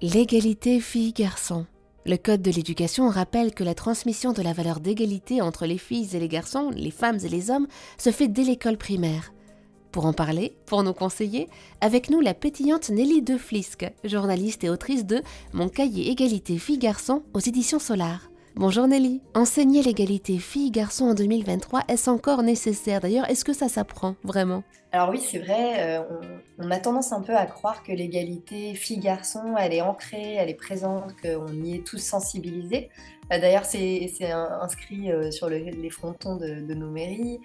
L'égalité filles-garçons. Le Code de l'éducation rappelle que la transmission de la valeur d'égalité entre les filles et les garçons, les femmes et les hommes, se fait dès l'école primaire. Pour en parler, pour nous conseiller, avec nous la pétillante Nelly Deflisque, journaliste et autrice de Mon cahier égalité filles-garçons aux éditions Solar. Bonjour Nelly. Enseigner l'égalité filles-garçons en 2023, est-ce encore nécessaire? D'ailleurs, est-ce que ça s'apprend vraiment? Alors oui, c'est vrai, euh, on, a tendance un peu à croire que l'égalité filles-garçons, elle est ancrée, elle est présente, qu'on y est tous sensibilisés. Euh, d'ailleurs, c'est inscrit euh, sur les frontons de nos mairies.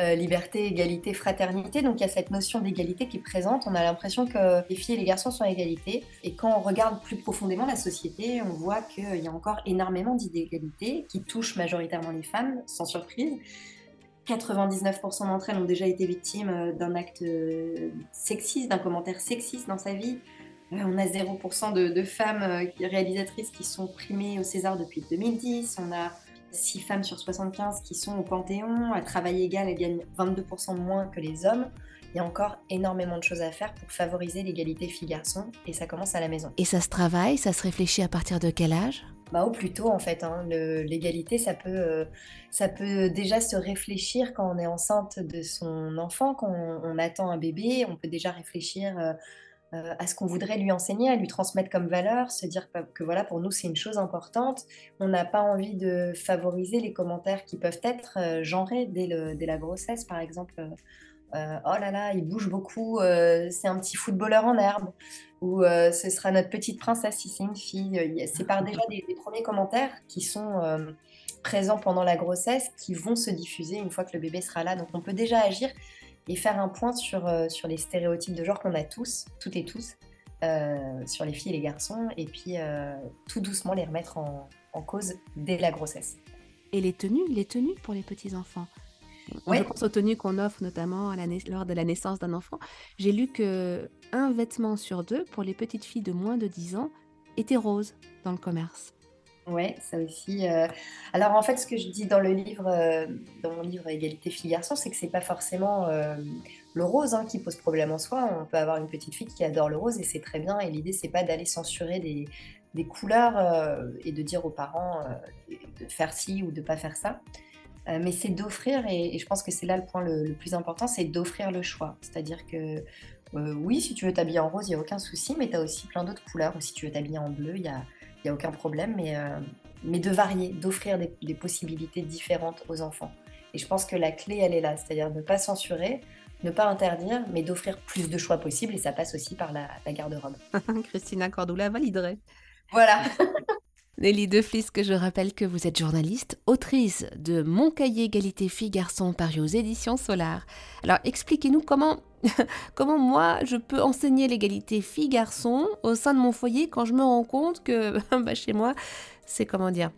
Euh, liberté, égalité, fraternité. Donc il y a cette notion d'égalité qui est présente. On a l'impression que les filles et les garçons sont à égalité. Et quand on regarde plus profondément la société, on voit qu'il y a encore énormément d'inégalités qui touchent majoritairement les femmes, sans surprise. 99% d'entre elles ont déjà été victimes euh, d'un acte euh, sexiste, d'un commentaire sexiste dans sa vie. On a 0% de, femmes réalisatrices qui sont primées au César depuis 2010. On a 6 femmes sur 75 qui sont au Panthéon, à travail égal, elles gagnent 22% moins que les hommes. Il y a encore énormément de choses à faire pour favoriser l'égalité filles-garçons et ça commence à la maison. Et ça se travaille, ça se réfléchit à partir de quel âge? Bah, au plus tôt en fait. Hein. L'égalité, ça peut, euh, ça peut déjà se réfléchir quand on est enceinte de son enfant, quand on, attend un bébé, on peut déjà réfléchir euh, euh, à ce qu'on voudrait lui enseigner, à lui transmettre comme valeur, se dire que voilà, pour nous, c'est une chose importante. On n'a pas envie de favoriser les commentaires qui peuvent être euh, genrés dès, la grossesse, par exemple. Euh, oh là là, il bouge beaucoup, c'est un petit footballeur en herbe, ou ce sera notre petite princesse si c'est une fille. C'est par déjà des, des, premiers commentaires qui sont présents pendant la grossesse qui vont se diffuser une fois que le bébé sera là. Donc on peut déjà agir et faire un point sur, euh, sur les stéréotypes de genre qu'on a tous, toutes et tous, euh, sur les filles et les garçons, et puis euh, tout doucement les remettre en, en, cause dès la grossesse. Et les tenues, les tenues pour les petits-enfants ouais. Je pense aux tenues qu'on offre notamment à la lors de la naissance d'un enfant. J'ai lu que un vêtement sur deux pour les petites filles de moins de 10 ans était rose dans le commerce. Ouais, ça aussi. Euh. Alors en fait, ce que je dis dans le livre, euh, dans mon livre Égalité filles-garçons, c'est que c'est pas forcément euh, le rose hein, qui pose problème en soi. On peut avoir une petite fille qui adore le rose et c'est très bien. Et l'idée, c'est pas d'aller censurer des, couleurs et de dire aux parents de faire ci ou de pas faire ça. mais c'est d'offrir, et, je pense que c'est là le point le, le plus important, c'est d'offrir le choix. C'est-à-dire que oui, si tu veux t'habiller en rose, il n'y a aucun souci, mais tu as aussi plein d'autres couleurs. Ou si tu veux t'habiller en bleu, il y a il n'y a aucun problème, mais, euh, mais de varier, d'offrir des, possibilités différentes aux enfants. Et je pense que la clé, elle est là, c'est-à-dire ne pas censurer, ne pas interdire, mais d'offrir plus de choix possibles, et ça passe aussi par la, garde-robe. Christina Cordula validerait. Voilà. Nelly Deflis, que je rappelle que vous êtes journaliste, autrice de Mon cahier égalité filles-garçons paru aux éditions Solar. Alors expliquez-nous comment comment moi je peux enseigner l'égalité filles-garçons au sein de mon foyer quand je me rends compte que bah, chez moi, c'est comment dire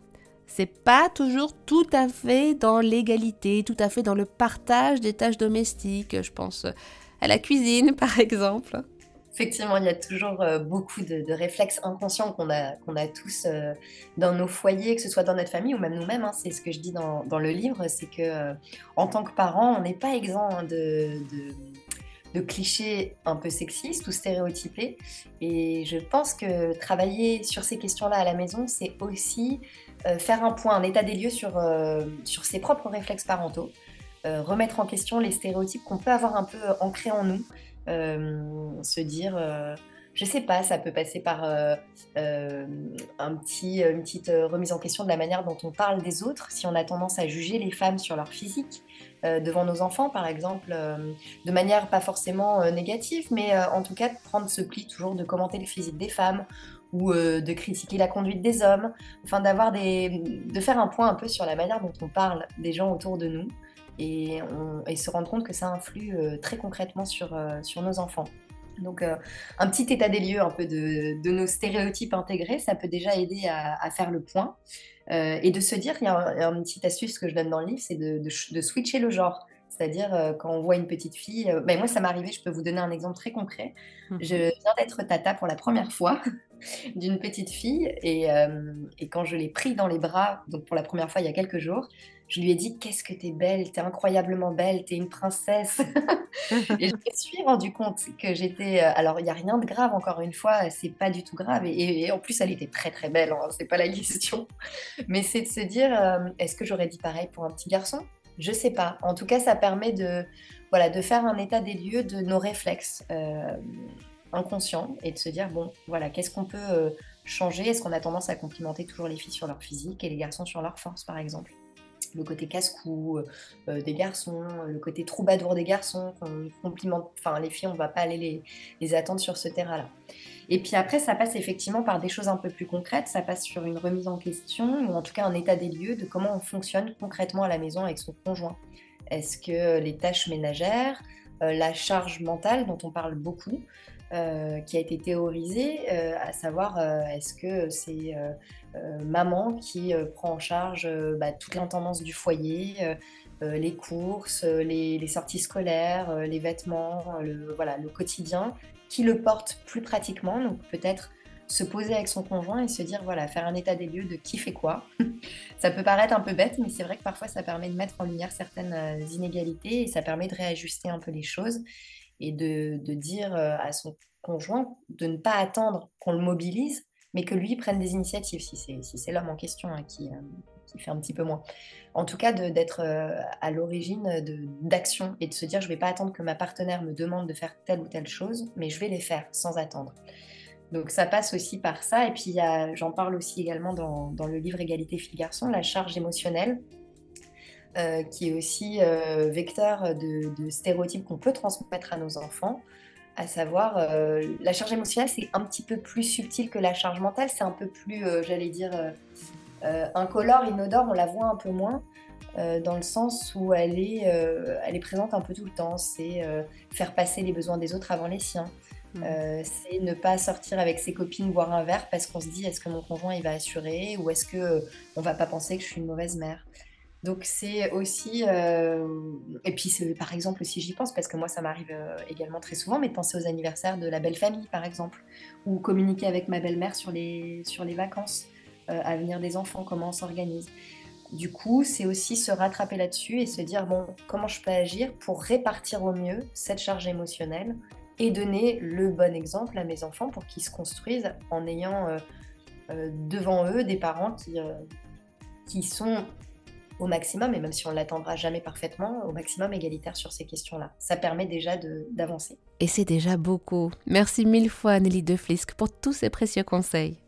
c'est pas toujours tout à fait dans l'égalité, tout à fait dans le partage des tâches domestiques. Je pense à la cuisine, par exemple. Effectivement, il y a toujours euh, beaucoup de, réflexes inconscients qu'on a, a tous euh, dans nos foyers, que ce soit dans notre famille ou même nous-mêmes. Hein. C'est ce que je dis dans, le livre, c'est que euh, en tant que parent, on n'est pas exempt hein, de de clichés un peu sexistes ou stéréotypés. Et je pense que travailler sur ces questions-là à la maison, c'est aussi faire un point, un état des lieux sur, sur ses propres réflexes parentaux, remettre en question les stéréotypes qu'on peut avoir un peu ancrés en nous, se dire je sais pas, ça peut passer par euh, euh, un petit, une petite euh, remise en question de la manière dont on parle des autres, si on a tendance à juger les femmes sur leur physique devant nos enfants, par exemple, de manière pas forcément négative, mais en tout cas de prendre ce pli toujours de commenter le physique des femmes ou de critiquer la conduite des hommes, enfin d'avoir des, de faire un point un peu sur la manière dont on parle des gens autour de nous et, se rendre compte que ça influe très concrètement sur, sur nos enfants. Donc, euh, un petit état des lieux un peu de, nos stéréotypes intégrés, ça peut déjà aider à, faire le point. Euh, et de se dire, il y, a une petite astuce que je donne dans le livre, c'est de, switcher le genre. C'est-à-dire, euh, quand on voit une petite fille, euh, ben moi, ça m'est arrivé, je peux vous donner un exemple très concret. Mmh Je viens d'être tata pour la première fois d'une petite fille et, euh, et quand je l'ai pris dans les bras, donc pour la première fois il y a quelques jours, je lui ai dit: «Qu'est-ce que t'es belle, t'es incroyablement belle, t'es une princesse». Et je me suis rendu compte que j'étais, alors il y a rien de grave encore une fois, c'est pas du tout grave et et en plus elle était très, très belle, hein, c'est pas la question. Mais c'est de se dire, «Est-ce que j'aurais dit pareil pour un petit garçon?» Je sais pas. En tout cas, ça permet de, voilà, de faire un état des lieux de nos réflexes euh, inconscients et de se dire, bon, voilà, qu'est-ce qu'on peut euh, changer? Est-ce qu'on a tendance à complimenter toujours les filles sur leur physique et les garçons sur leur force, par exemple? Le côté casse-cou euh, des garçons, le côté troubadour des garçons, qu'on complimente, enfin les filles, on va pas aller les attendre sur ce terrain-là. Et puis après, ça passe effectivement par des choses un peu plus concrètes, ça passe sur une remise en question, ou en tout cas un état des lieux de comment on fonctionne concrètement à la maison avec son conjoint. Est-ce que les tâches ménagères, euh, la charge mentale dont on parle beaucoup, euh, qui a été théorisée, euh, à savoir est-ce que c'est maman qui prend en charge bah, toute l'intendance du foyer, les courses, les, sorties scolaires, les vêtements, voilà, le quotidien, qui le porte plus pratiquement. Donc peut-être se poser avec son conjoint et se dire, voilà, faire un état des lieux de qui fait quoi. ça peut paraître un peu bête, mais c'est vrai que parfois ça permet de mettre en lumière certaines euh, inégalités et ça permet de réajuster un peu les choses et de, de dire euh, à son conjoint de ne pas attendre qu'on le mobilise, mais que lui prenne des initiatives, si c'est si l'homme en question hein, qui, euh, qui, fait un petit peu moins. En tout cas, d'être à l'origine d'actions et de se dire, je ne vais pas attendre que ma partenaire me demande de faire telle ou telle chose, mais je vais les faire sans attendre. Donc ça passe aussi par ça. Et puis j'en parle aussi également dans, dans, le livre Égalité filles-garçons, la charge émotionnelle, euh, qui est aussi euh, vecteur de, stéréotypes qu'on peut transmettre à nos enfants. À savoir, euh, la charge émotionnelle, c'est un petit peu plus subtil que la charge mentale, c'est un peu plus, j'allais dire, incolore, inodore, on la voit un peu moins. dans le sens où elle est, elle est présente un peu tout le temps. C'est faire passer les besoins des autres avant les siens. Mm. Euh, c'est ne pas sortir avec ses copines boire un verre parce qu'on se dit est-ce que mon conjoint il va assurer ou est-ce que euh, on va pas penser que je suis une mauvaise mère? Donc c'est aussi euh, et puis c'est par exemple si j'y pense parce que moi ça m'arrive également très souvent mais de penser aux anniversaires de la belle famille par exemple ou communiquer avec ma belle-mère sur les sur les vacances à venir des enfants comment on s'organise. Du coup, c'est aussi se rattraper là-dessus et se dire bon, comment je peux agir pour répartir au mieux cette charge émotionnelle et donner le bon exemple à mes enfants pour qu'ils se construisent en ayant euh, euh, devant eux des parents qui, euh, qui sont au maximum, et même si on l'attendra jamais parfaitement, au maximum égalitaire sur ces questions-là. Ça permet déjà d'avancer. Et c'est déjà beaucoup. Merci mille fois Nelly Deflisque pour tous ces précieux conseils.